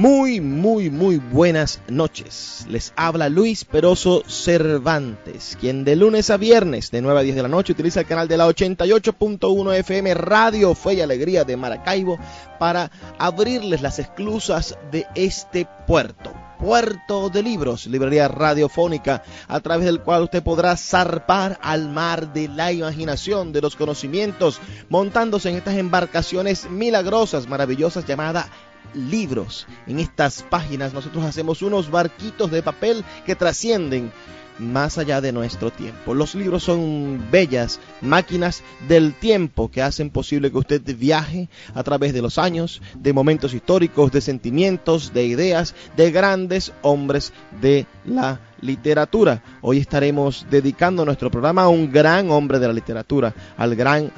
Muy, muy, muy buenas noches. Les habla Luis Peroso Cervantes, quien de lunes a viernes de 9 a 10 de la noche utiliza el canal de la 88.1 FM Radio Fe y Alegría de Maracaibo para abrirles las esclusas de este puerto. Puerto de Libros, librería radiofónica, a través del cual usted podrá zarpar al mar de la imaginación, de los conocimientos, montándose en estas embarcaciones milagrosas, maravillosas, llamadas libros. En estas páginas nosotros hacemos unos barquitos de papel que trascienden más allá de nuestro tiempo. Los libros son bellas máquinas del tiempo que hacen posible que usted viaje a través de los años, de momentos históricos, de sentimientos, de ideas, de grandes hombres de la literatura. Hoy estaremos dedicando nuestro programa a un gran hombre de la literatura, al gran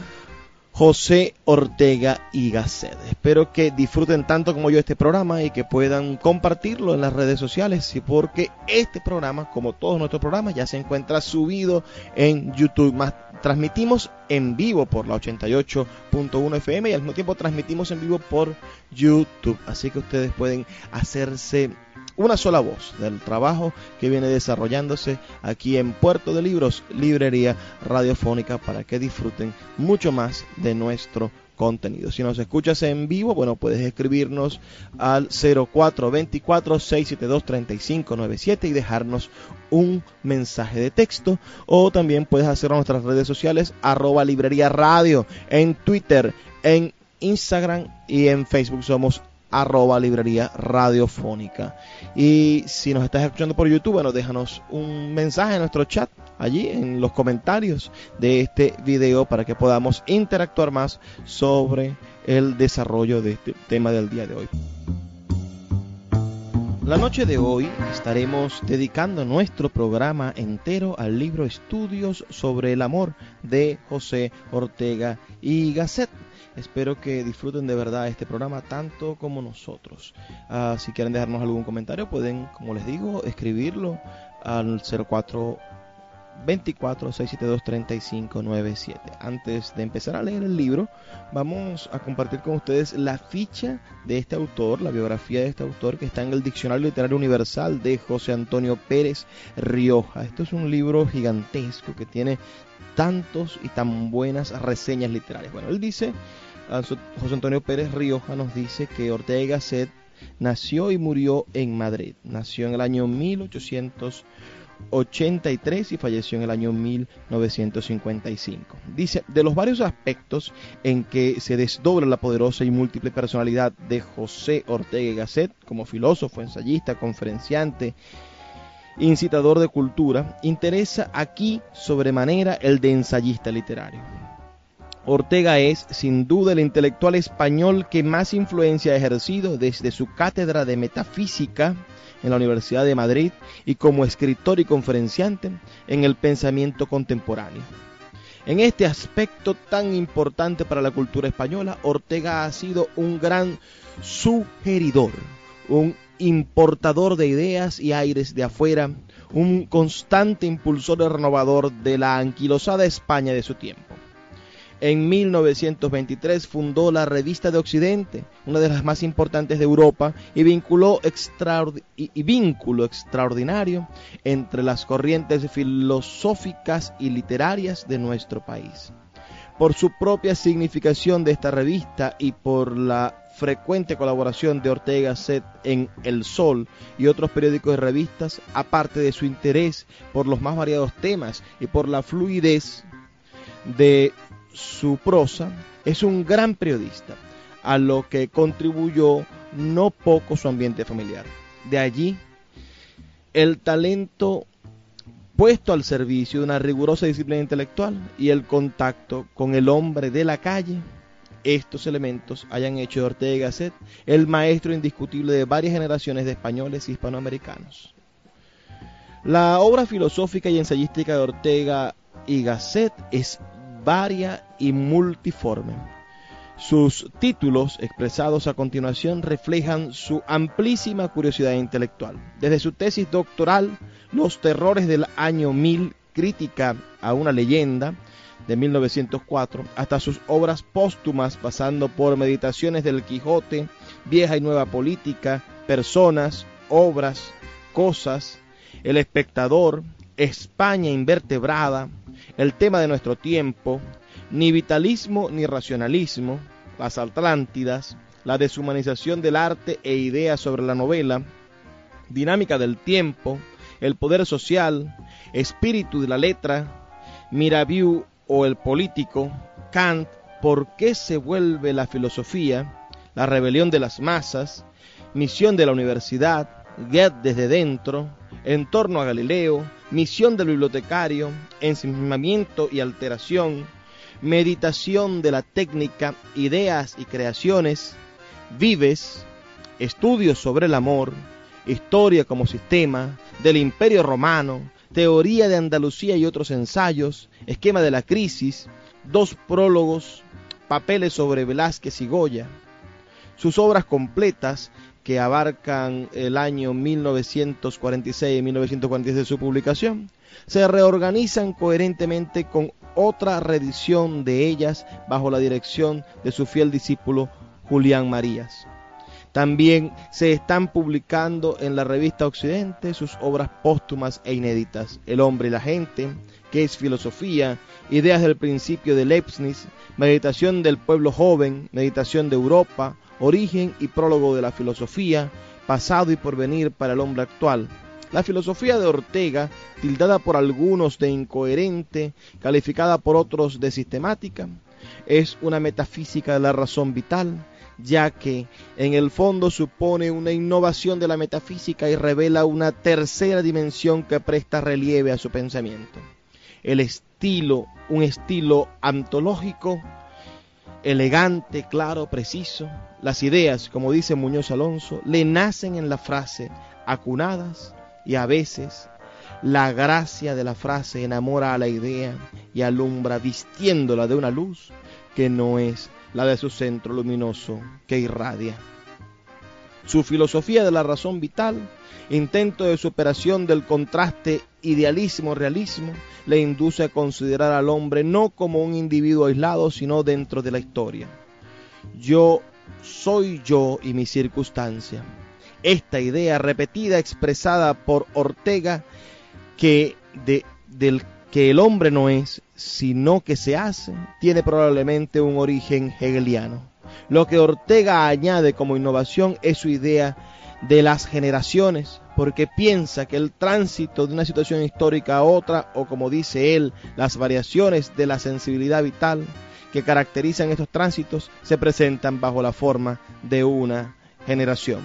José Ortega y Gasset. Espero que disfruten tanto como yo este programa y que puedan compartirlo en las redes sociales, porque este programa, como todos nuestros programas, ya se encuentra subido en YouTube. Más, transmitimos en vivo por la 88.1 FM y al mismo tiempo transmitimos en vivo por YouTube. Así que ustedes pueden hacerse una sola voz del trabajo que viene desarrollándose aquí en Puerto de Libros, librería radiofónica, para que disfruten mucho más de nuestro contenido. Si nos escuchas en vivo, bueno, puedes escribirnos al 0424-672-3597 y dejarnos un mensaje de texto o también puedes hacerlo en nuestras redes sociales arroba librería radio en Twitter, en Instagram y en Facebook somos arroba librería radiofónica. Y si nos estás escuchando por YouTube, bueno, déjanos un mensaje en nuestro chat, allí en los comentarios de este video para que podamos interactuar más sobre el desarrollo de este tema del día de hoy. La noche de hoy estaremos dedicando nuestro programa entero al libro Estudios sobre el amor de José Ortega y Gasset. Espero que disfruten de verdad este programa tanto como nosotros. Uh, si quieren dejarnos algún comentario, pueden, como les digo, escribirlo al 04 24 672 3597. Antes de empezar a leer el libro, vamos a compartir con ustedes la ficha de este autor, la biografía de este autor que está en el Diccionario Literario Universal de José Antonio Pérez Rioja. Esto es un libro gigantesco que tiene tantos y tan buenas reseñas literarias. Bueno, él dice, José Antonio Pérez Rioja nos dice que Ortega Gasset nació y murió en Madrid. Nació en el año 1800 83 y falleció en el año 1955. Dice, de los varios aspectos en que se desdobla la poderosa y múltiple personalidad de José Ortega y Gasset, como filósofo, ensayista, conferenciante, incitador de cultura, interesa aquí sobremanera el de ensayista literario. Ortega es, sin duda, el intelectual español que más influencia ha ejercido desde su cátedra de metafísica en la Universidad de Madrid y como escritor y conferenciante en el pensamiento contemporáneo. En este aspecto tan importante para la cultura española, Ortega ha sido un gran sugeridor, un importador de ideas y aires de afuera, un constante impulsor y renovador de la anquilosada España de su tiempo. En 1923 fundó la Revista de Occidente, una de las más importantes de Europa, y, vinculó vínculo extraordinario entre las corrientes filosóficas y literarias de nuestro país. Por su propia significación de esta revista y por la frecuente colaboración de Ortega Set en El Sol y otros periódicos y revistas, aparte de su interés por los más variados temas y por la fluidez de su prosa, es un gran periodista, a lo que contribuyó no poco su ambiente familiar. De allí el talento puesto al servicio de una rigurosa disciplina intelectual y el contacto con el hombre de la calle, estos elementos hayan hecho de Ortega y Gasset el maestro indiscutible de varias generaciones de españoles y hispanoamericanos. La obra filosófica y ensayística de Ortega y Gasset es varia y multiforme. Sus títulos expresados a continuación reflejan su amplísima curiosidad intelectual. Desde su tesis doctoral, Los terrores del año 1000, crítica a una leyenda, de 1904, hasta sus obras póstumas, pasando por Meditaciones del Quijote, Vieja y Nueva Política, Personas, Obras, Cosas, El Espectador, España Invertebrada, El tema de nuestro tiempo, Ni vitalismo ni racionalismo, Las Atlántidas, La deshumanización del arte e ideas sobre la novela, Dinámica del tiempo, El poder social, Espíritu de la letra, Mirabeau o el político, Kant, ¿por qué se vuelve la filosofía? La rebelión de las masas, misión de la universidad, Goethe desde dentro, en torno a Galileo, misión del bibliotecario, ensimismamiento y alteración, meditación de la técnica, ideas y creaciones, vives, estudios sobre el amor, historia como sistema, del imperio romano, teoría de Andalucía y otros ensayos, esquema de la crisis, dos prólogos, papeles sobre Velázquez y Goya. Sus obras completas, que abarcan el año 1946 y 1946 de su publicación, se reorganizan coherentemente con otra reedición de ellas bajo la dirección de su fiel discípulo Julián Marías. También se están publicando en la revista Occidente sus obras póstumas e inéditas, El hombre y la gente, que es filosofía, Ideas del principio de Leibniz, Meditación del pueblo joven, Meditación de Europa, Origen y prólogo de la filosofía, Pasado y porvenir para el hombre actual. La filosofía de Ortega, tildada por algunos de incoherente, calificada por otros de sistemática, es una metafísica de la razón vital, ya que en el fondo supone una innovación de la metafísica y revela una tercera dimensión que presta relieve a su pensamiento. El estilo, un estilo antológico, elegante, claro, preciso. Las ideas, como dice Muñoz Alonso, le nacen en la frase, acunadas y a veces la gracia de la frase enamora a la idea y alumbra vistiéndola de una luz que no es la de su centro luminoso que irradia. Su filosofía de la razón vital, intento de superación del contraste idealismo-realismo, le induce a considerar al hombre no como un individuo aislado, sino dentro de la historia. Yo soy yo y mi circunstancia. Esta idea repetida, expresada por Ortega, que, de, del, que el hombre no es, sino que se hace, tiene probablemente un origen hegeliano. Lo que Ortega añade como innovación es su idea de las generaciones, porque piensa que el tránsito de una situación histórica a otra, o como dice él, las variaciones de la sensibilidad vital que caracterizan estos tránsitos, se presentan bajo la forma de una generación.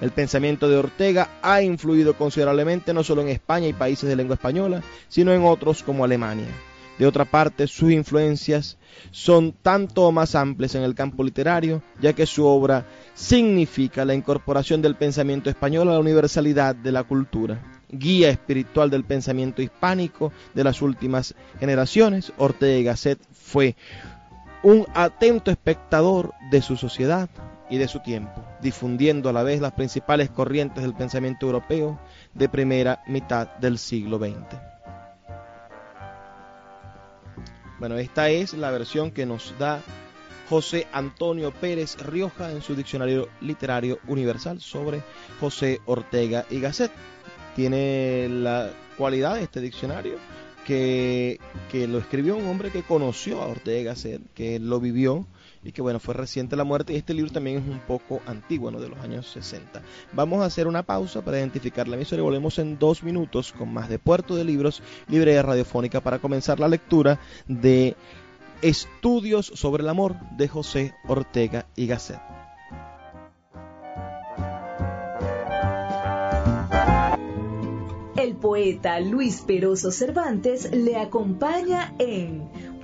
El pensamiento de Ortega ha influido considerablemente no solo en España y países de lengua española, sino en otros como Alemania. De otra parte, sus influencias son tanto más amplias en el campo literario, ya que su obra significa la incorporación del pensamiento español a la universalidad de la cultura. Guía espiritual del pensamiento hispánico de las últimas generaciones, Ortega y Gasset fue un atento espectador de su sociedad y de su tiempo, difundiendo a la vez las principales corrientes del pensamiento europeo de primera mitad del siglo XX. Bueno, esta es la versión que nos da José Antonio Pérez Rioja en su diccionario literario universal sobre José Ortega y Gasset. Tiene la cualidad de este diccionario que, que lo escribió un hombre que conoció a Ortega y Gasset, que lo vivió y que bueno, fue reciente la muerte y este libro también es un poco antiguo, ¿no? de los años 60. Vamos a hacer una pausa para identificar la emisora y volvemos en dos minutos con más de Puerto de Libros, librería radiofónica para comenzar la lectura de Estudios sobre el amor de José Ortega y Gasset. poeta Luis Peroso Cervantes le acompaña en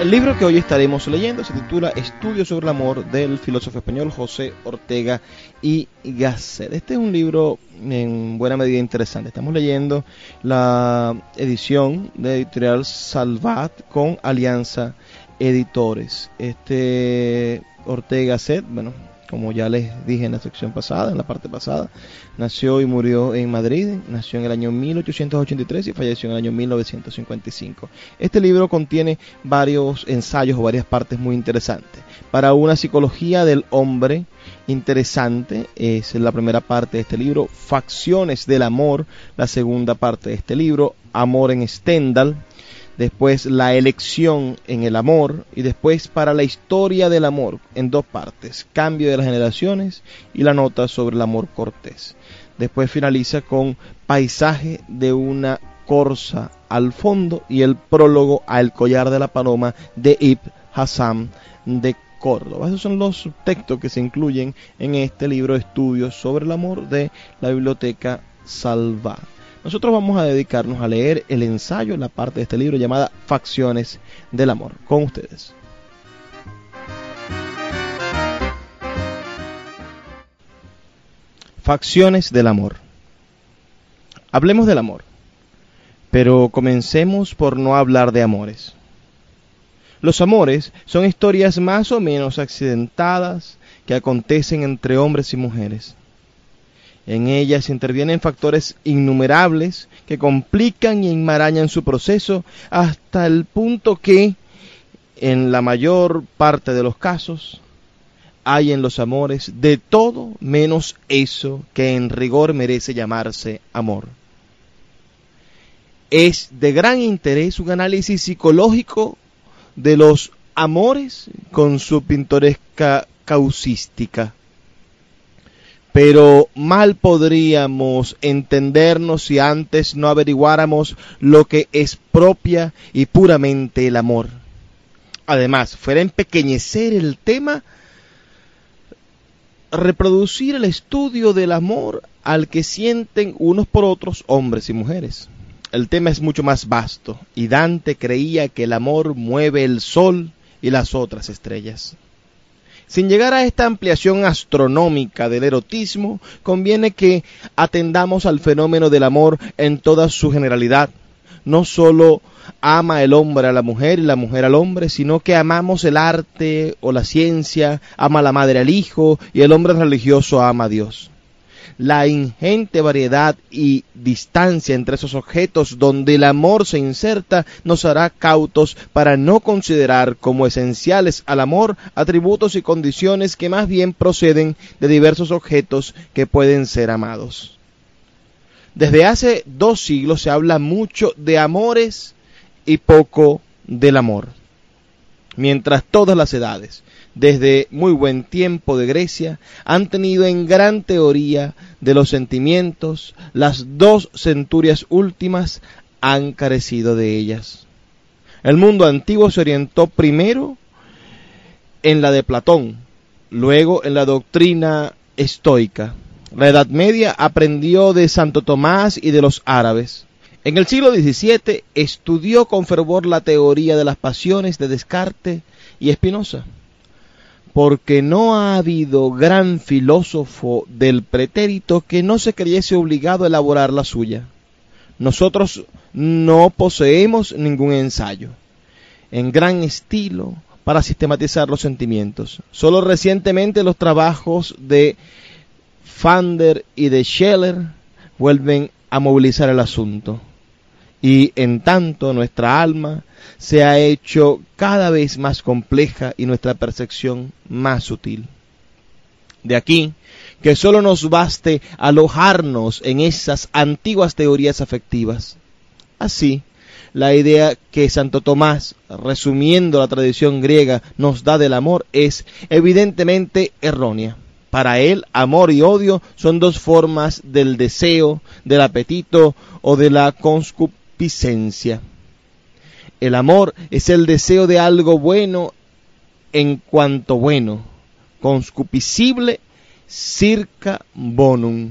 El libro que hoy estaremos leyendo se titula Estudios sobre el amor del filósofo español José Ortega y Gasset. Este es un libro en buena medida interesante. Estamos leyendo la edición de editorial Salvat con Alianza Editores. Este Ortega Gasset, bueno, como ya les dije en la sección pasada, en la parte pasada, nació y murió en Madrid, nació en el año 1883 y falleció en el año 1955. Este libro contiene varios ensayos o varias partes muy interesantes. Para una psicología del hombre interesante es la primera parte de este libro, Facciones del Amor, la segunda parte de este libro, Amor en Stendhal, después la elección en el amor y después para la historia del amor en dos partes, cambio de las generaciones y la nota sobre el amor cortés. Después finaliza con paisaje de una corsa al fondo y el prólogo a El collar de la paloma de Ibn Hassan de Córdoba. Esos son los textos que se incluyen en este libro de estudios sobre el amor de la biblioteca Salvat. Nosotros vamos a dedicarnos a leer el ensayo, la parte de este libro llamada Facciones del Amor. Con ustedes. Facciones del Amor. Hablemos del amor, pero comencemos por no hablar de amores. Los amores son historias más o menos accidentadas que acontecen entre hombres y mujeres. En ellas intervienen factores innumerables que complican y enmarañan su proceso hasta el punto que, en la mayor parte de los casos, hay en los amores de todo menos eso que en rigor merece llamarse amor. Es de gran interés un análisis psicológico de los amores con su pintoresca causística pero mal podríamos entendernos si antes no averiguáramos lo que es propia y puramente el amor. Además, fuera empequeñecer el tema, reproducir el estudio del amor al que sienten unos por otros hombres y mujeres. El tema es mucho más vasto, y Dante creía que el amor mueve el sol y las otras estrellas. Sin llegar a esta ampliación astronómica del erotismo, conviene que atendamos al fenómeno del amor en toda su generalidad. No solo ama el hombre a la mujer y la mujer al hombre, sino que amamos el arte o la ciencia, ama la madre al hijo y el hombre religioso ama a Dios la ingente variedad y distancia entre esos objetos donde el amor se inserta nos hará cautos para no considerar como esenciales al amor atributos y condiciones que más bien proceden de diversos objetos que pueden ser amados. Desde hace dos siglos se habla mucho de amores y poco del amor. Mientras todas las edades, desde muy buen tiempo de Grecia, han tenido en gran teoría de los sentimientos, las dos centurias últimas han carecido de ellas. El mundo antiguo se orientó primero en la de Platón, luego en la doctrina estoica. La Edad Media aprendió de Santo Tomás y de los árabes. En el siglo XVII estudió con fervor la teoría de las pasiones de Descartes y Spinoza porque no ha habido gran filósofo del pretérito que no se creyese obligado a elaborar la suya. Nosotros no poseemos ningún ensayo en gran estilo para sistematizar los sentimientos. Solo recientemente los trabajos de Fander y de Scheller vuelven a movilizar el asunto. Y en tanto nuestra alma se ha hecho cada vez más compleja y nuestra percepción más sutil. De aquí que solo nos baste alojarnos en esas antiguas teorías afectivas. Así, la idea que Santo Tomás, resumiendo la tradición griega, nos da del amor es evidentemente errónea. Para él, amor y odio son dos formas del deseo, del apetito o de la conscupiscencia. El amor es el deseo de algo bueno en cuanto bueno, conscupiscible circa bonum.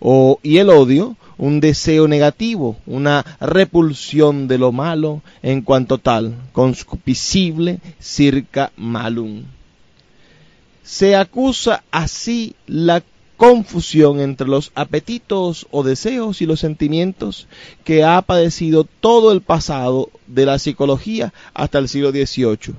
O, y el odio, un deseo negativo, una repulsión de lo malo en cuanto tal, conscupiscible circa malum. Se acusa así la confusión entre los apetitos o deseos y los sentimientos que ha padecido todo el pasado de la psicología hasta el siglo XVIII.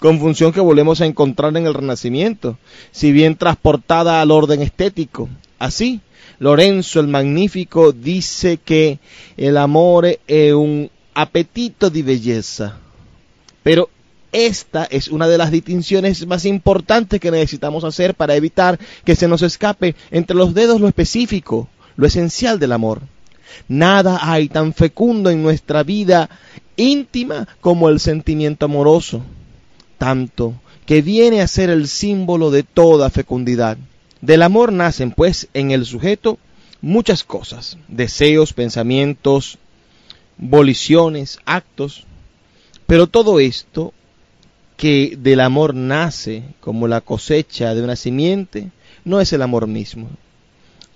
Confusión que volvemos a encontrar en el Renacimiento, si bien transportada al orden estético. Así, Lorenzo el Magnífico dice que el amor es un apetito de belleza. Pero esta es una de las distinciones más importantes que necesitamos hacer para evitar que se nos escape entre los dedos lo específico, lo esencial del amor. Nada hay tan fecundo en nuestra vida íntima como el sentimiento amoroso, tanto que viene a ser el símbolo de toda fecundidad. Del amor nacen, pues, en el sujeto muchas cosas, deseos, pensamientos, voliciones, actos, pero todo esto que del amor nace como la cosecha de una simiente, no es el amor mismo.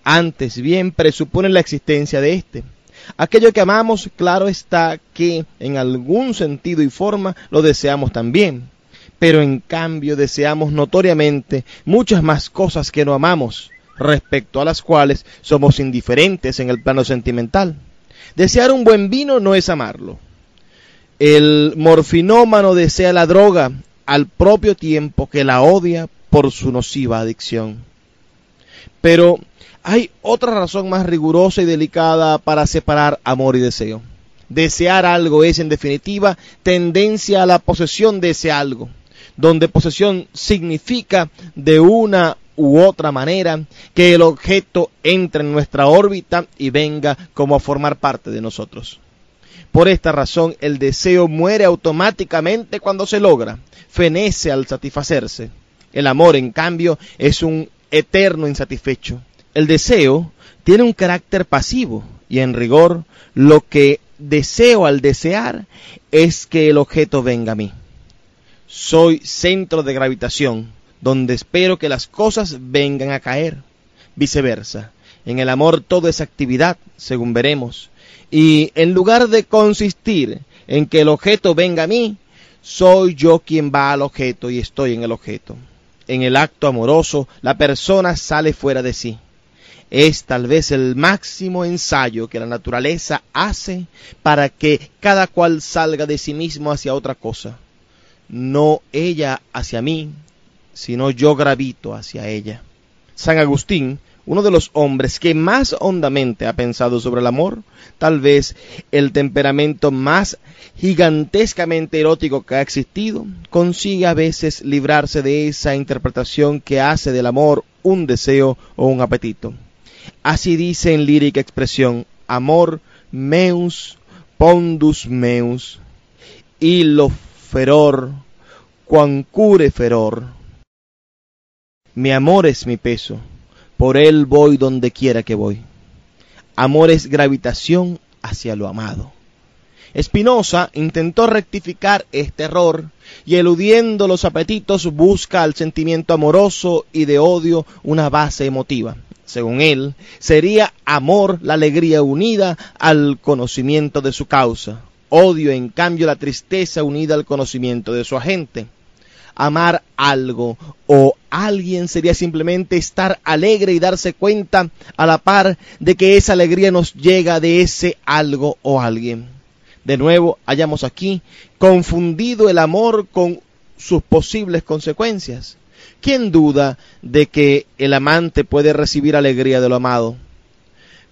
Antes bien presupone la existencia de éste. Aquello que amamos, claro está que en algún sentido y forma lo deseamos también, pero en cambio deseamos notoriamente muchas más cosas que no amamos, respecto a las cuales somos indiferentes en el plano sentimental. Desear un buen vino no es amarlo, el morfinómano desea la droga al propio tiempo que la odia por su nociva adicción. Pero hay otra razón más rigurosa y delicada para separar amor y deseo. Desear algo es, en definitiva, tendencia a la posesión de ese algo, donde posesión significa de una u otra manera que el objeto entre en nuestra órbita y venga como a formar parte de nosotros. Por esta razón, el deseo muere automáticamente cuando se logra, fenece al satisfacerse. El amor, en cambio, es un eterno insatisfecho. El deseo tiene un carácter pasivo y en rigor lo que deseo al desear es que el objeto venga a mí. Soy centro de gravitación, donde espero que las cosas vengan a caer. Viceversa, en el amor todo es actividad, según veremos, y en lugar de consistir en que el objeto venga a mí, soy yo quien va al objeto y estoy en el objeto. En el acto amoroso, la persona sale fuera de sí. Es tal vez el máximo ensayo que la naturaleza hace para que cada cual salga de sí mismo hacia otra cosa. No ella hacia mí, sino yo gravito hacia ella. San Agustín uno de los hombres que más hondamente ha pensado sobre el amor, tal vez el temperamento más gigantescamente erótico que ha existido, consigue a veces librarse de esa interpretación que hace del amor un deseo o un apetito. Así dice en lírica expresión, amor meus pondus meus, lo feror, cuancure feror. Mi amor es mi peso por él voy donde quiera que voy. Amor es gravitación hacia lo amado. Spinoza intentó rectificar este error y eludiendo los apetitos busca al sentimiento amoroso y de odio una base emotiva. Según él, sería amor la alegría unida al conocimiento de su causa, odio en cambio la tristeza unida al conocimiento de su agente amar algo o alguien sería simplemente estar alegre y darse cuenta a la par de que esa alegría nos llega de ese algo o alguien. De nuevo, hallamos aquí confundido el amor con sus posibles consecuencias. ¿Quién duda de que el amante puede recibir alegría de lo amado?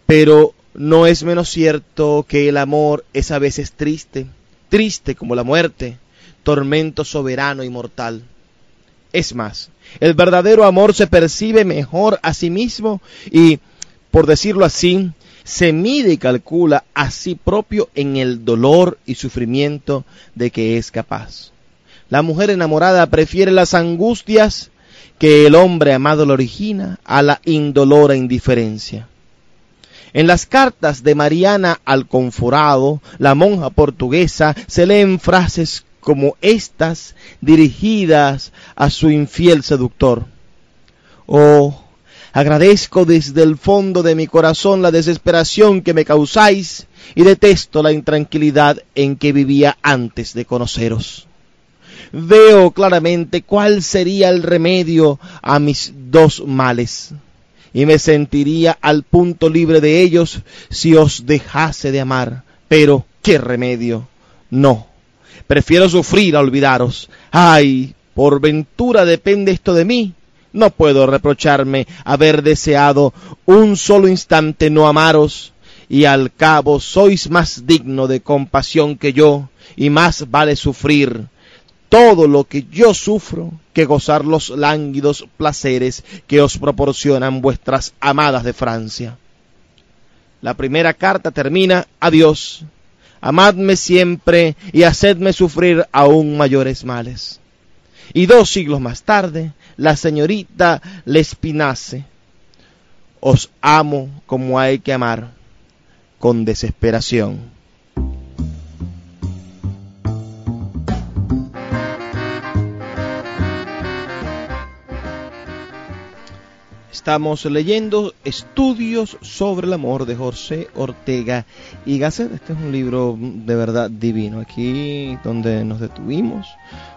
Pero no es menos cierto que el amor es a veces triste, triste como la muerte, tormento soberano y mortal. Es más, El verdadero amor se percibe mejor a sí mismo y, por decirlo así, se mide y calcula a sí propio en el dolor y sufrimiento de que es capaz. La mujer enamorada prefiere las angustias que el hombre amado le origina a la indolora indiferencia. En las cartas de Mariana al Conforado, la monja portuguesa, se leen frases como estas dirigidas a su infiel seductor. Oh, agradezco desde el fondo de mi corazón la desesperación que me causáis y detesto la intranquilidad en que vivía antes de conoceros. Veo claramente cuál sería el remedio a mis dos males y me sentiría al punto libre de ellos si os dejase de amar. Pero, ¿qué remedio? No. Prefiero sufrir a olvidaros. Ay, por ventura depende esto de mí. No puedo reprocharme haber deseado un solo instante no amaros, y al cabo sois más digno de compasión que yo, y más vale sufrir todo lo que yo sufro que gozar los lánguidos placeres que os proporcionan vuestras amadas de Francia. La primera carta termina, adiós, amadme siempre y hacedme sufrir aún mayores males. Y dos siglos más tarde, la señorita Lespinace, os amo como hay que amar, con desesperación. Estamos leyendo Estudios sobre el amor de José Ortega y Gasset. Este es un libro de verdad divino. Aquí donde nos detuvimos,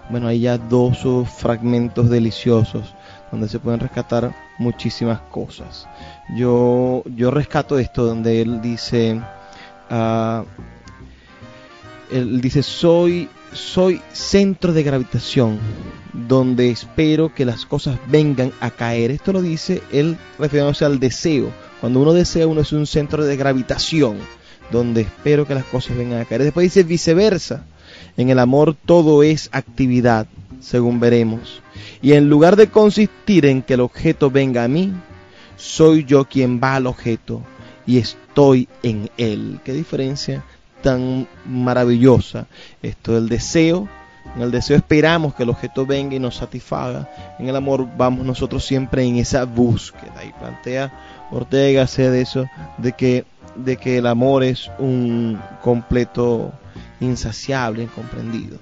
bueno, hay ya dos fragmentos deliciosos donde se pueden rescatar muchísimas cosas. Yo, yo rescato esto donde él dice, uh, él dice, soy soy centro de gravitación donde espero que las cosas vengan a caer. Esto lo dice él refiriéndose al deseo. Cuando uno desea, uno es un centro de gravitación donde espero que las cosas vengan a caer. Después dice viceversa. En el amor todo es actividad, según veremos. Y en lugar de consistir en que el objeto venga a mí, soy yo quien va al objeto y estoy en él. ¿Qué diferencia tan maravillosa. Esto del deseo. En el deseo esperamos que el objeto venga y nos satisfaga. En el amor vamos nosotros siempre en esa búsqueda. Y plantea Ortega sea de eso, de que, de que el amor es un completo insaciable, incomprendido.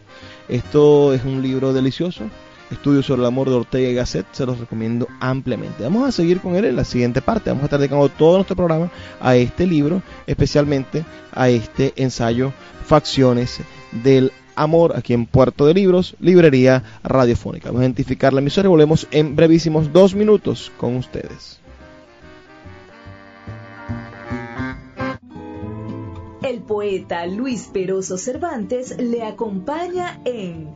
Esto es un libro delicioso Estudios sobre el amor de Ortega y Gasset, se los recomiendo ampliamente. Vamos a seguir con él en la siguiente parte. Vamos a estar dedicando todo nuestro programa a este libro, especialmente a este ensayo Facciones del Amor, aquí en Puerto de Libros, Librería Radiofónica. Vamos a identificar la emisora y volvemos en brevísimos dos minutos con ustedes. El poeta Luis Peroso Cervantes le acompaña en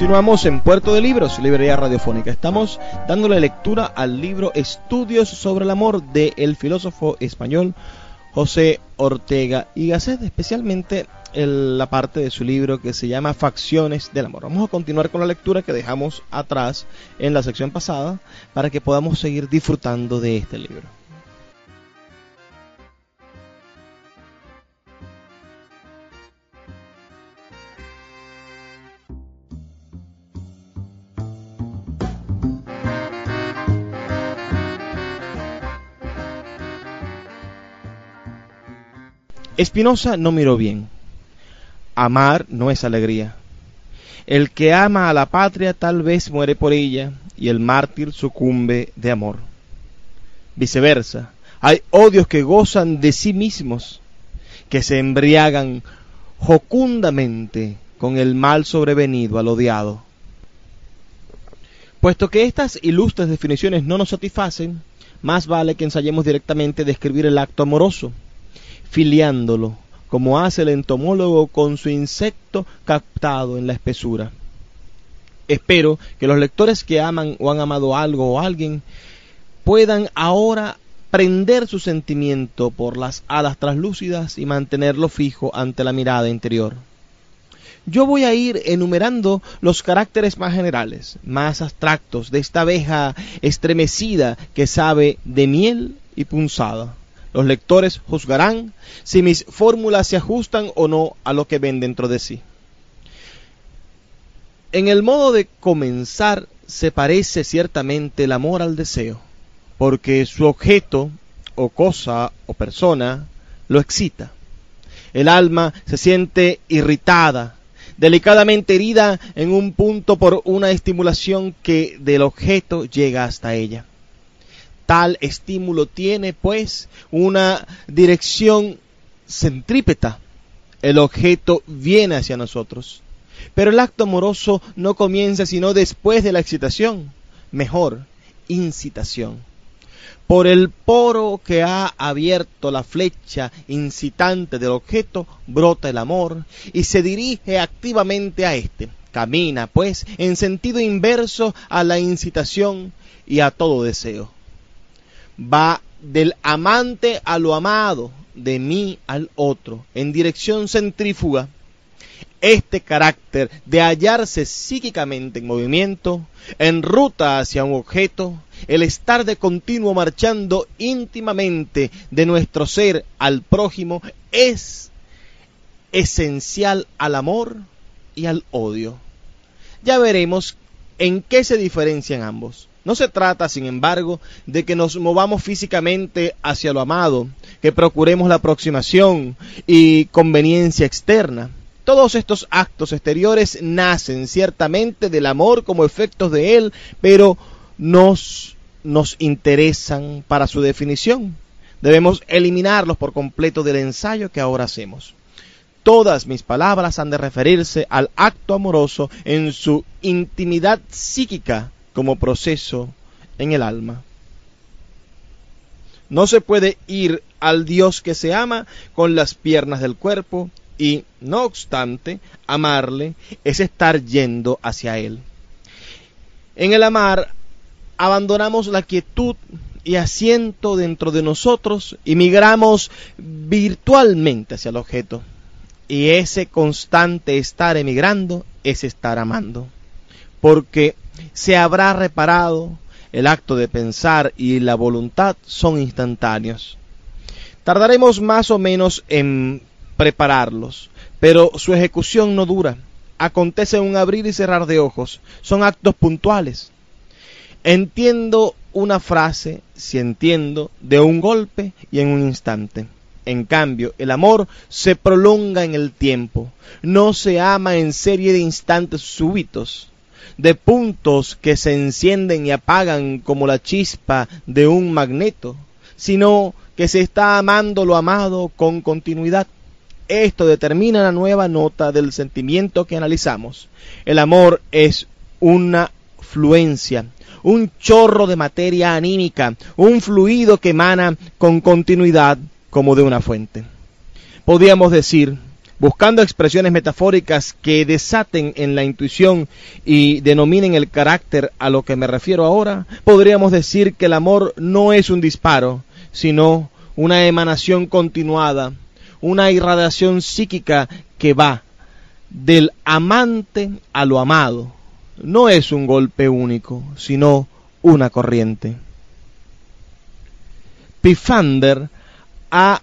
Continuamos en Puerto de Libros, librería radiofónica. Estamos dándole lectura al libro Estudios sobre el amor del el filósofo español José Ortega y Gasset, especialmente la parte de su libro que se llama Facciones del Amor. Vamos a continuar con la lectura que dejamos atrás en la sección pasada para que podamos seguir disfrutando de este libro. Espinosa no miró bien. Amar no es alegría. El que ama a la patria tal vez muere por ella y el mártir sucumbe de amor. Viceversa, Hay odios que gozan de sí mismos, que se embriagan jocundamente con el mal sobrevenido al odiado. Puesto que estas ilustres definiciones no nos satisfacen, más vale que ensayemos directamente describir el acto amoroso, filiándolo, como hace el entomólogo con su insecto captado en la espesura. Espero que los lectores que aman o han amado algo o alguien puedan ahora prender su sentimiento por las alas translúcidas y mantenerlo fijo ante la mirada interior. Yo voy a ir enumerando los caracteres más generales, más abstractos de esta abeja estremecida que sabe de miel y punzada. Los lectores juzgarán si mis fórmulas se ajustan o no a lo que ven dentro de sí. En el modo de comenzar se parece ciertamente el amor al deseo porque su objeto o cosa o persona lo excita. El alma se siente irritada, delicadamente herida en un punto por una estimulación que del objeto llega hasta ella. Tal estímulo tiene, pues, una dirección centrípeta. El objeto viene hacia nosotros. Pero el acto amoroso no comienza sino después de la excitación, mejor, incitación por el poro que ha abierto la flecha incitante del objeto, brota el amor y se dirige activamente a éste. Camina, pues, en sentido inverso a la incitación y a todo deseo. Va del amante a lo amado, de mí al otro, en dirección centrífuga. Este carácter de hallarse psíquicamente en movimiento, en ruta hacia un objeto, el estar de continuo marchando íntimamente de nuestro ser al prójimo es esencial al amor y al odio. Ya veremos en qué se diferencian ambos. No se trata, sin embargo, de que nos movamos físicamente hacia lo amado, que procuremos la aproximación y conveniencia externa. Todos estos actos exteriores nacen ciertamente del amor como efectos de él, pero nos, nos interesan para su definición. Debemos eliminarlos por completo del ensayo que ahora hacemos. Todas mis palabras han de referirse al acto amoroso en su intimidad psíquica como proceso en el alma. No se puede ir al Dios que se ama con las piernas del cuerpo y, no obstante, amarle es estar yendo hacia Él. En el amar abandonamos la quietud y asiento dentro de nosotros y migramos virtualmente hacia el objeto. Y ese constante estar emigrando es estar amando. Porque se habrá reparado, el acto de pensar y la voluntad son instantáneos. Tardaremos más o menos en prepararlos, pero su ejecución no dura. Acontece un abrir y cerrar de ojos. Son actos puntuales. Entiendo una frase, si entiendo, de un golpe y en un instante. En cambio, el amor se prolonga en el tiempo, no se ama en serie de instantes súbitos, de puntos que se encienden y apagan como la chispa de un magneto, sino que se está amando lo amado con continuidad. Esto determina la nueva nota del sentimiento que analizamos. El amor es una fluencia, un chorro de materia anímica, un fluido que emana con continuidad como de una fuente. Podríamos decir, buscando expresiones metafóricas que desaten en la intuición y denominen el carácter a lo que me refiero ahora, podríamos decir que el amor no es un disparo, sino una emanación continuada, una irradiación psíquica que va del amante a lo amado, no es un golpe único, sino una corriente. Pifander ha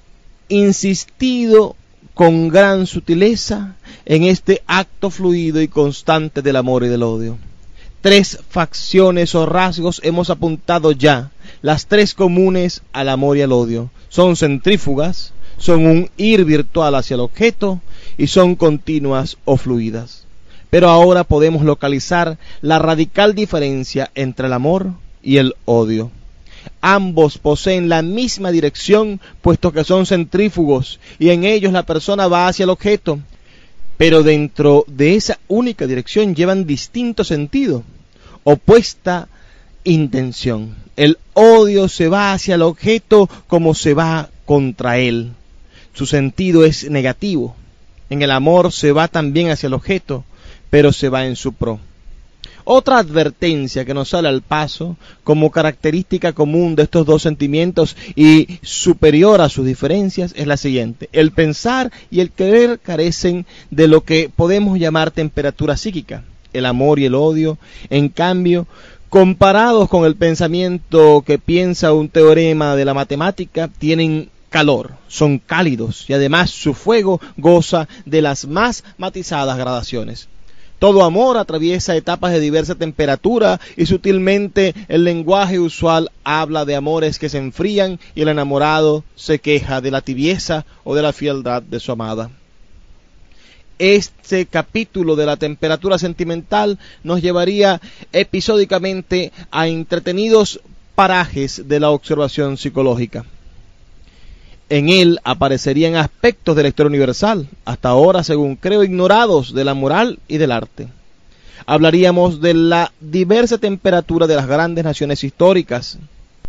insistido con gran sutileza en este acto fluido y constante del amor y del odio. Tres facciones o rasgos hemos apuntado ya, las tres comunes al amor y al odio. Son centrífugas, son un ir virtual hacia el objeto y son continuas o fluidas pero ahora podemos localizar la radical diferencia entre el amor y el odio. Ambos poseen la misma dirección, puesto que son centrífugos, y en ellos la persona va hacia el objeto. Pero dentro de esa única dirección llevan distinto sentido, opuesta intención. El odio se va hacia el objeto como se va contra él. Su sentido es negativo. En el amor se va también hacia el objeto, pero se va en su pro. Otra advertencia que nos sale al paso como característica común de estos dos sentimientos y superior a sus diferencias es la siguiente. El pensar y el querer carecen de lo que podemos llamar temperatura psíquica. El amor y el odio, en cambio, comparados con el pensamiento que piensa un teorema de la matemática, tienen calor, son cálidos y además su fuego goza de las más matizadas gradaciones. Todo amor atraviesa etapas de diversa temperatura y sutilmente el lenguaje usual habla de amores que se enfrían y el enamorado se queja de la tibieza o de la fieldad de su amada. Este capítulo de la temperatura sentimental nos llevaría episódicamente a entretenidos parajes de la observación psicológica. En él aparecerían aspectos de historia universal, hasta ahora, según creo, ignorados de la moral y del arte. Hablaríamos de la diversa temperatura de las grandes naciones históricas,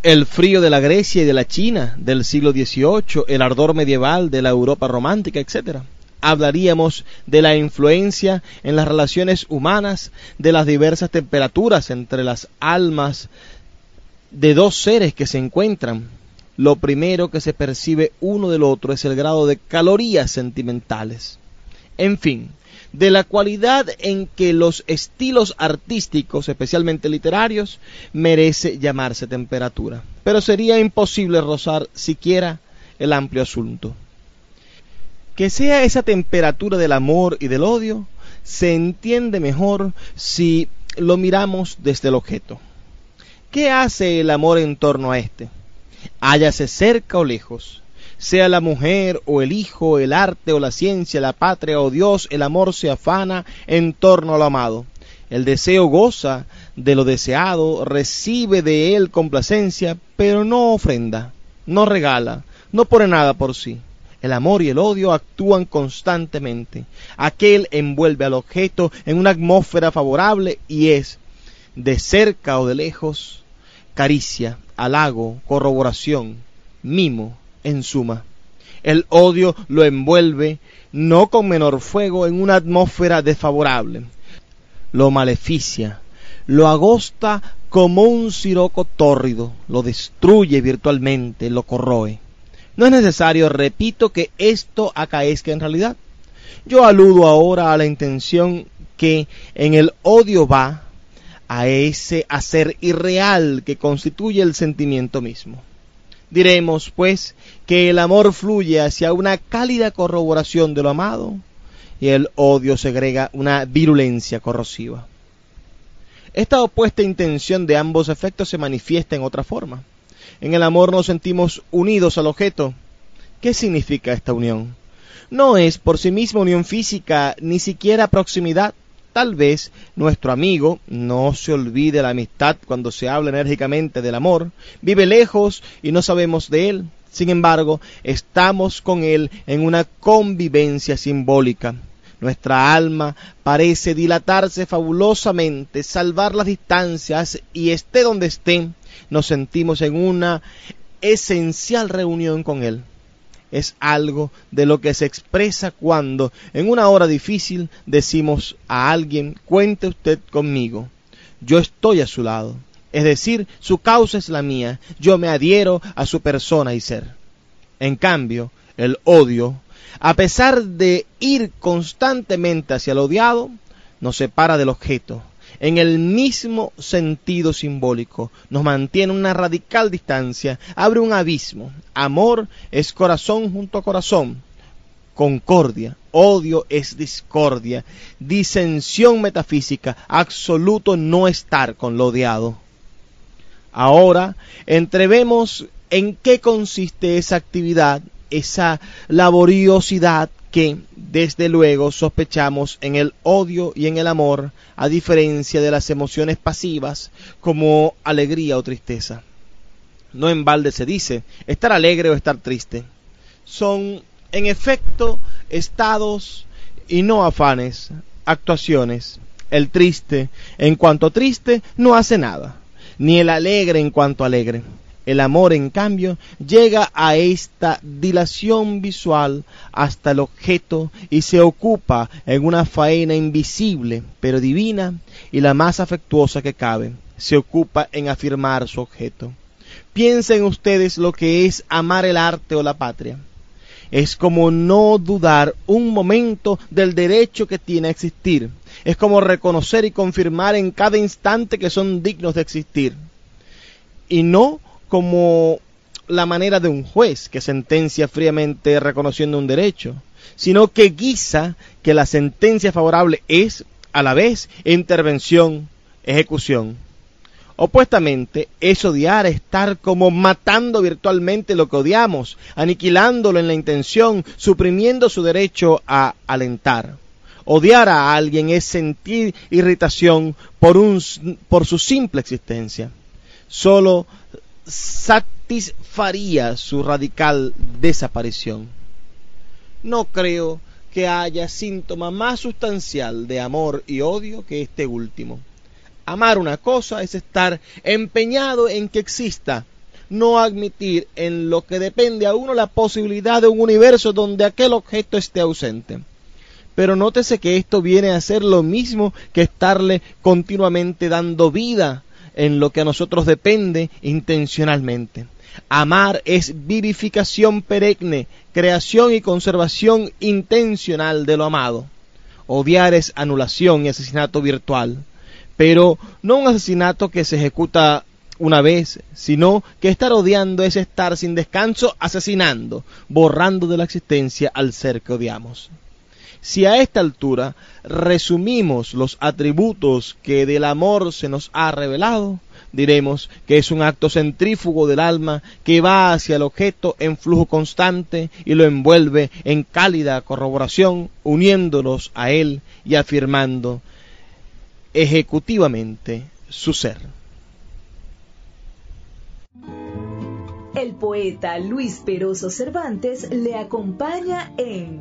el frío de la Grecia y de la China del siglo XVIII, el ardor medieval de la Europa romántica, etc. Hablaríamos de la influencia en las relaciones humanas de las diversas temperaturas entre las almas de dos seres que se encuentran, lo primero que se percibe uno del otro es el grado de calorías sentimentales. En fin, de la cualidad en que los estilos artísticos, especialmente literarios, merece llamarse temperatura. Pero sería imposible rozar siquiera el amplio asunto. Que sea esa temperatura del amor y del odio, se entiende mejor si lo miramos desde el objeto. ¿Qué hace el amor en torno a éste? Háyase cerca o lejos, sea la mujer o el hijo, el arte o la ciencia, la patria o Dios, el amor se afana en torno a lo amado. El deseo goza de lo deseado, recibe de él complacencia, pero no ofrenda, no regala, no pone nada por sí. El amor y el odio actúan constantemente. Aquel envuelve al objeto en una atmósfera favorable y es, de cerca o de lejos, caricia, halago, corroboración, mimo, en suma. El odio lo envuelve, no con menor fuego, en una atmósfera desfavorable. Lo maleficia, lo agosta como un siroco tórrido, lo destruye virtualmente, lo corroe. No es necesario, repito, que esto acaezca en realidad. Yo aludo ahora a la intención que en el odio va a ese hacer irreal que constituye el sentimiento mismo. Diremos, pues, que el amor fluye hacia una cálida corroboración de lo amado y el odio segrega una virulencia corrosiva. Esta opuesta intención de ambos efectos se manifiesta en otra forma. En el amor nos sentimos unidos al objeto. ¿Qué significa esta unión? No es por sí misma unión física, ni siquiera proximidad, Tal vez nuestro amigo no se olvide la amistad cuando se habla enérgicamente del amor, vive lejos y no sabemos de él. Sin embargo, estamos con él en una convivencia simbólica. Nuestra alma parece dilatarse fabulosamente, salvar las distancias y esté donde esté, nos sentimos en una esencial reunión con él es algo de lo que se expresa cuando en una hora difícil decimos a alguien, cuente usted conmigo, yo estoy a su lado. Es decir, su causa es la mía, yo me adhiero a su persona y ser. En cambio, el odio, a pesar de ir constantemente hacia el odiado, nos separa del objeto, en el mismo sentido simbólico, nos mantiene una radical distancia, abre un abismo. Amor es corazón junto a corazón, concordia, odio es discordia, disensión metafísica, absoluto no estar con lo odiado. Ahora entrevemos en qué consiste esa actividad, esa laboriosidad que, desde luego, sospechamos en el odio y en el amor, a diferencia de las emociones pasivas como alegría o tristeza. No en balde se dice estar alegre o estar triste. Son, en efecto, estados y no afanes, actuaciones. El triste, en cuanto triste, no hace nada, ni el alegre en cuanto alegre. El amor, en cambio, llega a esta dilación visual hasta el objeto y se ocupa en una faena invisible, pero divina y la más afectuosa que cabe. Se ocupa en afirmar su objeto. Piensen ustedes lo que es amar el arte o la patria. Es como no dudar un momento del derecho que tiene a existir. Es como reconocer y confirmar en cada instante que son dignos de existir. Y no como la manera de un juez que sentencia fríamente reconociendo un derecho, sino que guisa que la sentencia favorable es a la vez intervención, ejecución. Opuestamente, es odiar estar como matando virtualmente lo que odiamos, aniquilándolo en la intención, suprimiendo su derecho a alentar. Odiar a alguien es sentir irritación por, un, por su simple existencia. Solo satisfaría su radical desaparición. No creo que haya síntoma más sustancial de amor y odio que este último. Amar una cosa es estar empeñado en que exista, no admitir en lo que depende a uno la posibilidad de un universo donde aquel objeto esté ausente. Pero nótese que esto viene a ser lo mismo que estarle continuamente dando vida en lo que a nosotros depende intencionalmente. Amar es vivificación perenne, creación y conservación intencional de lo amado. Odiar es anulación y asesinato virtual, pero no un asesinato que se ejecuta una vez, sino que estar odiando es estar sin descanso asesinando, borrando de la existencia al ser que odiamos. Si a esta altura resumimos los atributos que del amor se nos ha revelado, diremos que es un acto centrífugo del alma que va hacia el objeto en flujo constante y lo envuelve en cálida corroboración, uniéndolos a él y afirmando ejecutivamente su ser. El poeta Luis Peroso Cervantes le acompaña en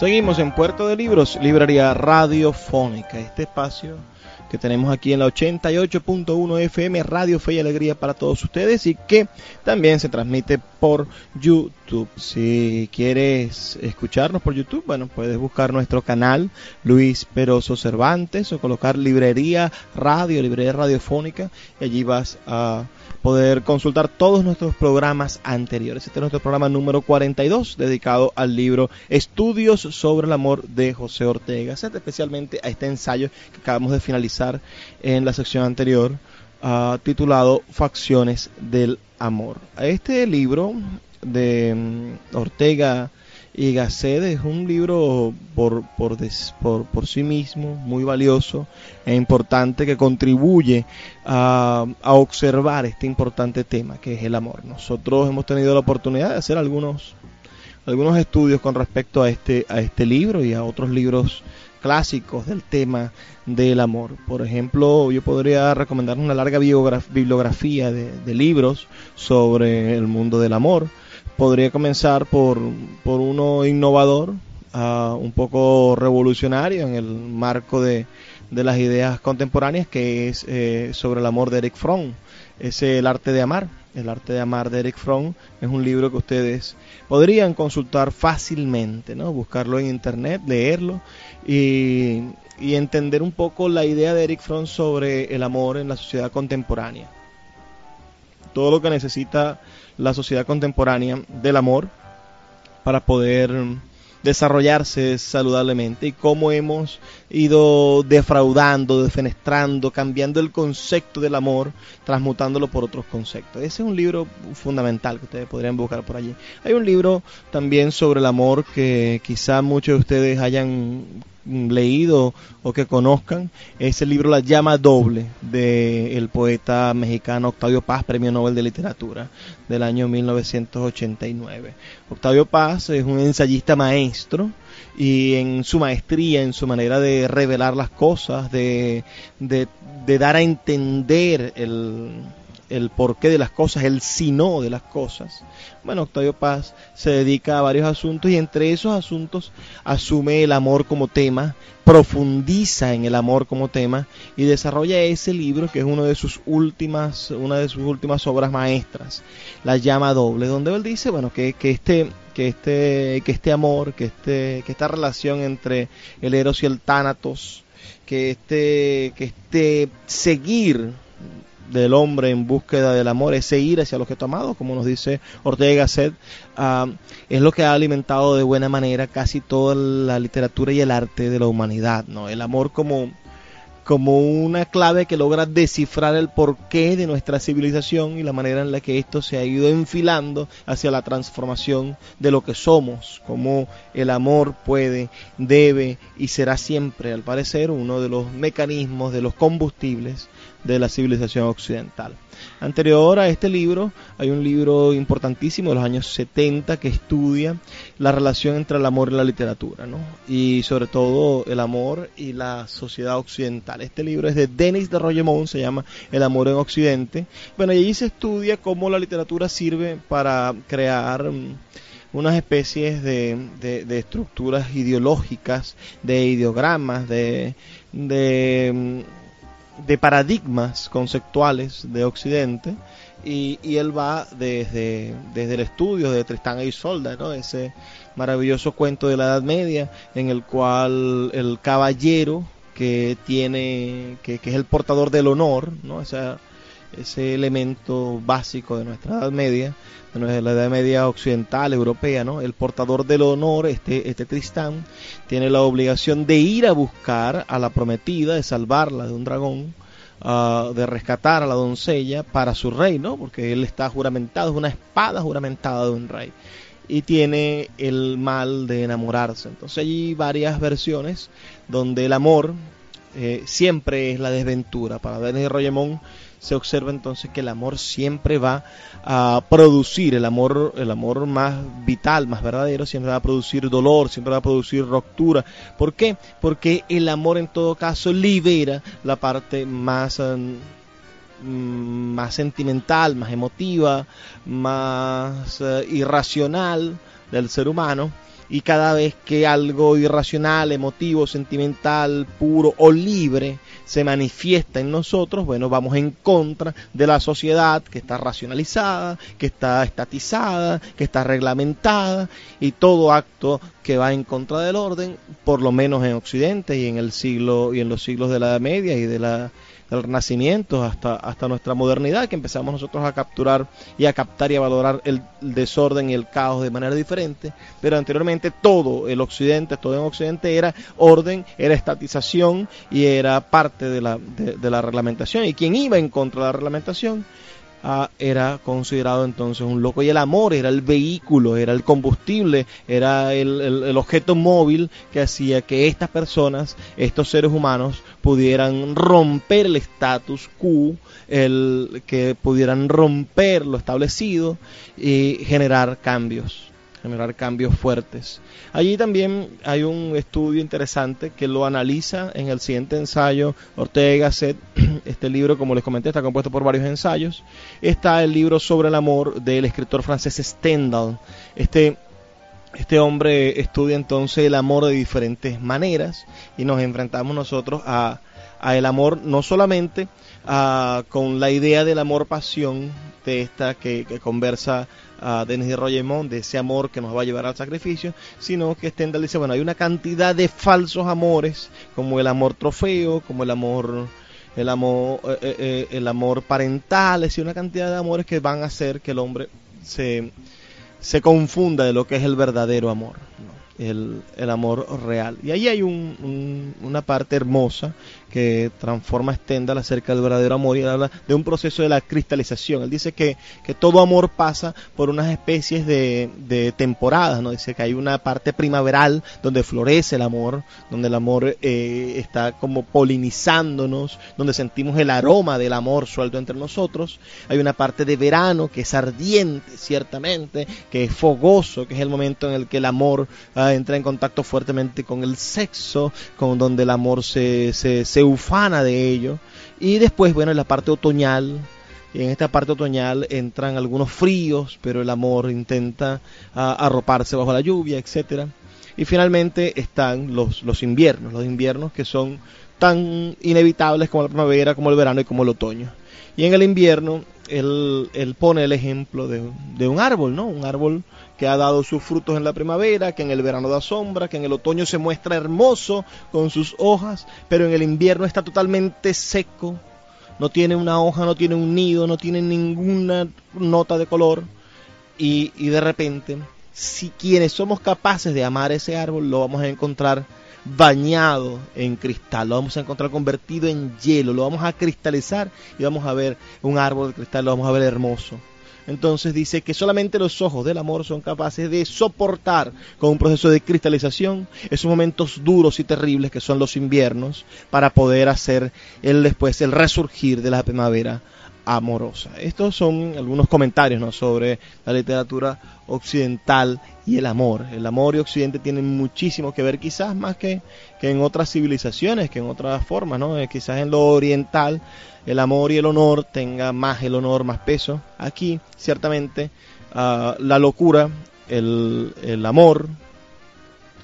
Seguimos en Puerto de Libros, Librería Radiofónica, este espacio que tenemos aquí en la 88.1 FM Radio Fe y Alegría para todos ustedes y que también se transmite por YouTube. Si quieres escucharnos por YouTube, bueno, puedes buscar nuestro canal Luis Peroso Cervantes o colocar Librería Radio, Librería Radiofónica y allí vas a poder consultar todos nuestros programas anteriores. Este es nuestro programa número 42, dedicado al libro Estudios sobre el amor de José Ortega, especialmente a este ensayo que acabamos de finalizar en la sección anterior, uh, titulado Facciones del Amor. Este libro de um, Ortega y Gasset es un libro por, por, por, sí mismo muy valioso e importante que contribuye a, a, observar este importante tema que es el amor. Nosotros hemos tenido la oportunidad de hacer algunos, algunos estudios con respecto a este, a este libro y a otros libros clásicos del tema del amor. Por ejemplo, yo podría recomendar una larga bibliografía de libros sobre el mundo del amor podría comenzar por, por uno innovador, uh, un poco revolucionario en el marco de, de las ideas contemporáneas, que es eh, sobre el amor de Eric Fromm. Es el arte de amar. El arte de amar de Eric Fromm es un libro que ustedes podrían consultar fácilmente, ¿no? Buscarlo en internet, leerlo y, y entender un poco la idea de Eric Fromm sobre el amor en la sociedad contemporánea. Todo lo que necesita la sociedad contemporánea del amor para poder desarrollarse saludablemente y cómo hemos ido defraudando, defenestrando, cambiando el concepto del amor, transmutándolo por otros conceptos. Ese es un libro fundamental que ustedes podrían buscar por allí. Hay un libro también sobre el amor que quizá muchos de ustedes hayan leído o que conozcan es el libro La llama doble del poeta mexicano Octavio Paz, Premio Nobel de Literatura del año 1989. Octavio Paz es un ensayista maestro y en su maestría, en su manera de revelar las cosas, de, de, de dar a entender el, el porqué de las cosas, el sino de las cosas. Bueno, Octavio Paz se dedica a varios asuntos y entre esos asuntos asume el amor como tema, profundiza en el amor como tema y desarrolla ese libro que es uno de sus últimas, una de sus últimas obras maestras, La llama doble, donde él dice, bueno, que, que este que este que este amor, que este que esta relación entre el eros y el tánatos, que este que este seguir del hombre en búsqueda del amor, ese ir hacia el objeto amado, como nos dice Ortega Gasset, ah, es lo que ha alimentado de buena manera casi toda la literatura y el arte de la humanidad, ¿no? El amor como como una clave que logra descifrar el porqué de nuestra civilización y la manera en la que esto se ha ido enfilando hacia la transformación de lo que somos, como el amor puede, debe y será siempre, al parecer, uno de los mecanismos, de los combustibles de la civilización occidental. Anterior a este libro hay un libro importantísimo de los años 70 que estudia la relación entre el amor y la literatura, ¿no? y sobre todo el amor y la sociedad occidental. Este libro es de Denis de Rogemont, se llama El amor en Occidente. Bueno, y allí se estudia cómo la literatura sirve para crear mm, unas especies de, estructuras ideológicas, de ideogramas, de, de mm, de paradigmas conceptuales de Occidente y, él va desde, desde el estudio de Tristán e Isolda, ¿no? ese maravilloso cuento de la Edad Media en el cual el caballero que tiene que, que es el portador del honor, ¿no? Esa, ese elemento básico de nuestra Edad Media, de la Edad Media occidental, europea, ¿no? El portador del honor, este, este Tristán, tiene la obligación de ir a buscar a la prometida, de salvarla de un dragón, ah, de rescatar a la doncella para su rey, ¿no? Porque él está juramentado, es una espada juramentada de un rey. Y tiene el mal de enamorarse. Entonces hay varias versiones donde el amor eh, siempre es la desventura. Para Denis Royemont se observa entonces que el amor siempre va a producir, el amor, el amor más vital, más verdadero, siempre va a producir dolor, siempre va a producir ruptura. ¿Por qué? Porque el amor en todo caso libera la parte más... Mm, más sentimental, más emotiva, más eh, irracional del ser humano y cada vez que algo irracional, emotivo, sentimental, puro o libre se manifiesta en nosotros, bueno, vamos en contra de la sociedad que está racionalizada, que está estatizada, que está reglamentada y todo acto que va en contra del orden, por lo menos en Occidente y en el siglo y en los siglos de la Media y de la del Renacimiento hasta, hasta nuestra modernidad, que empezamos nosotros a capturar y a captar y a valorar el, desorden y el caos de manera diferente, pero anteriormente todo el Occidente, todo en Occidente era orden, era estatización y era parte de la, de la reglamentación. Y quien iba en contra de la reglamentación Ah, era considerado entonces un loco. Y el amor era el vehículo, era el combustible, era el, objeto móvil que hacía que estas personas, estos seres humanos, pudieran romper el status quo, el, que pudieran romper lo establecido y generar cambios generar cambios fuertes. Allí también hay un estudio interesante que lo analiza en el siguiente ensayo Ortega Gasset. Este libro, como les comenté, está compuesto por varios ensayos. Está el libro sobre el amor del escritor francés Stendhal. Este este hombre estudia entonces el amor de diferentes maneras y nos enfrentamos nosotros a, el amor no solamente con la idea del amor pasión de esta que conversa a Denis de Rogemont, de ese amor que nos va a llevar al sacrificio, sino que Stendhal dice, bueno, hay una cantidad de falsos amores, como el amor trofeo, como el amor el amor, el amor parental, es una cantidad de amores que van a hacer que el hombre se, se confunda de lo que es el verdadero amor el, el, amor real. Y ahí hay un, una parte hermosa que transforma Stendhal acerca del verdadero amor y habla de un proceso de la cristalización. Él dice que, que todo amor pasa por unas especies de, de, temporadas, ¿no? Dice que hay una parte primaveral donde florece el amor, donde el amor eh, está como polinizándonos, donde sentimos el aroma del amor suelto entre nosotros. Hay una parte de verano que es ardiente, ciertamente, que es fogoso, que es el momento en el que el amor ah, entra en contacto fuertemente con el sexo, con donde el amor se, se ufana de ello. Y después, bueno, en la parte otoñal, en esta parte otoñal entran algunos fríos, pero el amor intenta ah, arroparse bajo la lluvia, etcétera. Y finalmente están los, los inviernos, los inviernos que son tan inevitables como la primavera, como el verano y como el otoño. Y en el invierno él, él pone el ejemplo de, de, un árbol, ¿no? Un árbol que ha dado sus frutos en la primavera, que en el verano da sombra, que en el otoño se muestra hermoso con sus hojas, pero en el invierno está totalmente seco, no tiene una hoja, no tiene un nido, no tiene ninguna nota de color. Y, de repente, si quienes somos capaces de amar ese árbol, lo vamos a encontrar bañado en cristal, lo vamos a encontrar convertido en hielo, lo vamos a cristalizar y vamos a ver un árbol de cristal, lo vamos a ver hermoso. Entonces dice que solamente los ojos del amor son capaces de soportar con un proceso de cristalización esos momentos duros y terribles que son los inviernos para poder hacer el después el resurgir de la primavera amorosa. Estos son algunos comentarios sobre la literatura occidental y el amor. El amor y Occidente tienen muchísimo que ver, quizás más que, que en otras civilizaciones, que en otras formas, ¿no? Eh, quizás en lo oriental el amor y el honor tenga más el honor, más peso. Aquí, ciertamente, uh, la locura, el, el amor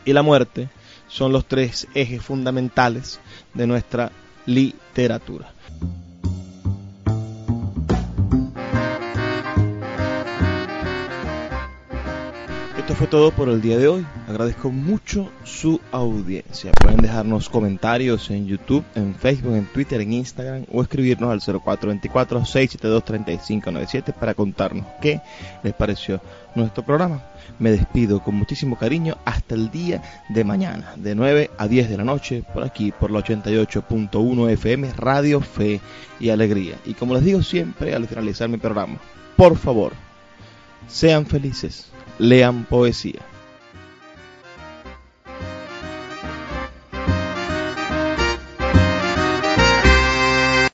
y la muerte son los tres ejes fundamentales de nuestra literatura. Esto fue todo por el día de hoy. Agradezco mucho su audiencia. Pueden dejarnos comentarios en YouTube, en Facebook, en Twitter, en Instagram o escribirnos al 0424-672-3597 para contarnos qué les pareció nuestro programa. Me despido con muchísimo cariño hasta el día de mañana, de 9 a 10 de la noche, por aquí, por la 88.1 FM, Radio Fe y Alegría. Y como les digo siempre al finalizar mi programa, por favor, sean felices lean poesía.